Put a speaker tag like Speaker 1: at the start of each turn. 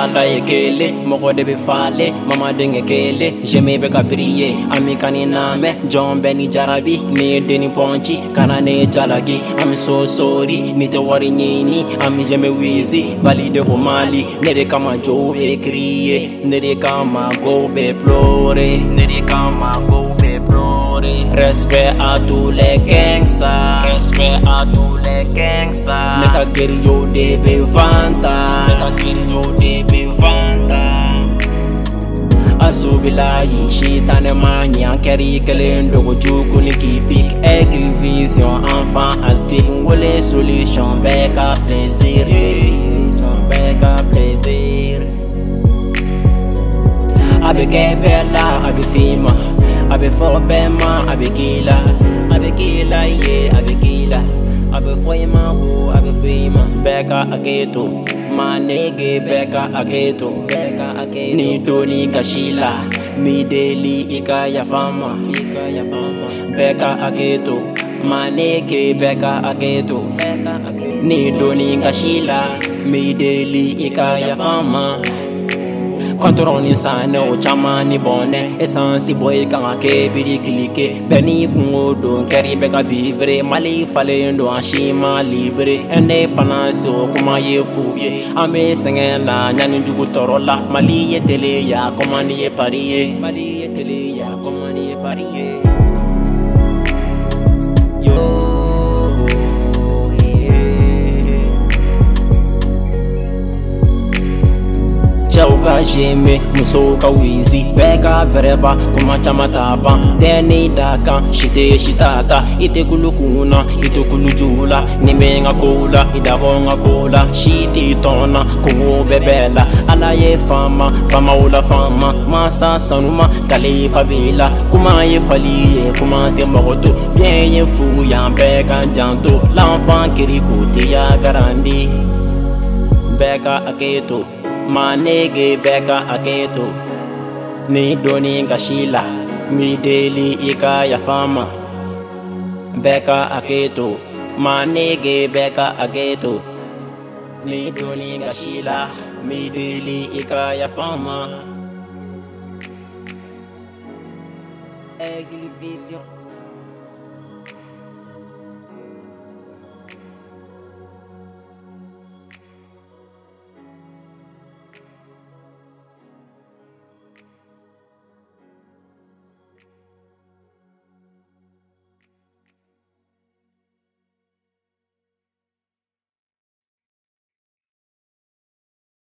Speaker 1: ala ye kelen mɔgɔ de bɛ fale mama denkɛ kelen jɛmɛ bɛ ka ami ka ni namɛ jɔn bɛ ni jarabi ni ye deni pɔnci kana ne ye ami so sori ni tɛ wari ɲini ami jɛmɛ wizi valide o mali. Ne kama jo bɛ kriye ne kama go bɛ plore ne kama go bɛ plore. Respect à tous les gangsters respect à tous les gangsters ne ka geriyo de bɛ vanta ne asubilayi shitane manya kɛri kelen dogo jugu ni kipik aigle vision enfant active wele solution bɛɛ ka plaisir bɛɛ ka plaisir. A bɛ kɛ bɛɛ la a bɛ f'i ma a bɛ fɔ bɛɛ ma a bɛ k'i la a bɛ k'i la ye a bɛ k'i la a bɛ fɔ i ma wo a bɛ fɔ i ma ni doni kasi mi deli i ka yafa n ma i ka yafa n ma bɛɛ ka hakɛ to ma nege bɛɛ ka hakɛ to bɛɛ ka hakɛ to ni doni kasi la mi deli i ka yafa n ma kɔntɔrɔn ni sanɛ o caman ni bɔnɛ esansi bɔ i kan ka kɛ birikilike bɛɛ n'i kungo don kɛri bɛ vivre. Mali falen don a si ma libre. Indépendance o kuma ye fu ye an bɛ sɛgɛn la mali ye tele ya kɔmani ye pari ye mali ye tele ya kɔmani ye pari ye cɛw ka zeme musow ka wizi bɛɛ ka bɛrɛba kuma caman t'a ban tɛ ni da kan si tɛ si t'a ta i tɛ kulu kunna i tɛ kulu jugu la ni ka ka na ala ye masa sanuma kalifa b'i la kuma ye fali kuma tɛ ka janto l'enfant kiriku tiya garandi bɛɛ ka hakɛ to ma nege bɛɛ ka hakɛ to ni doni kasi la mi deli i ka yafa n ma bɛɛ ka hakɛ to ma nege bɛɛ ka hakɛ to ni doni kasi la mi deli i ka yafa Aigle Vision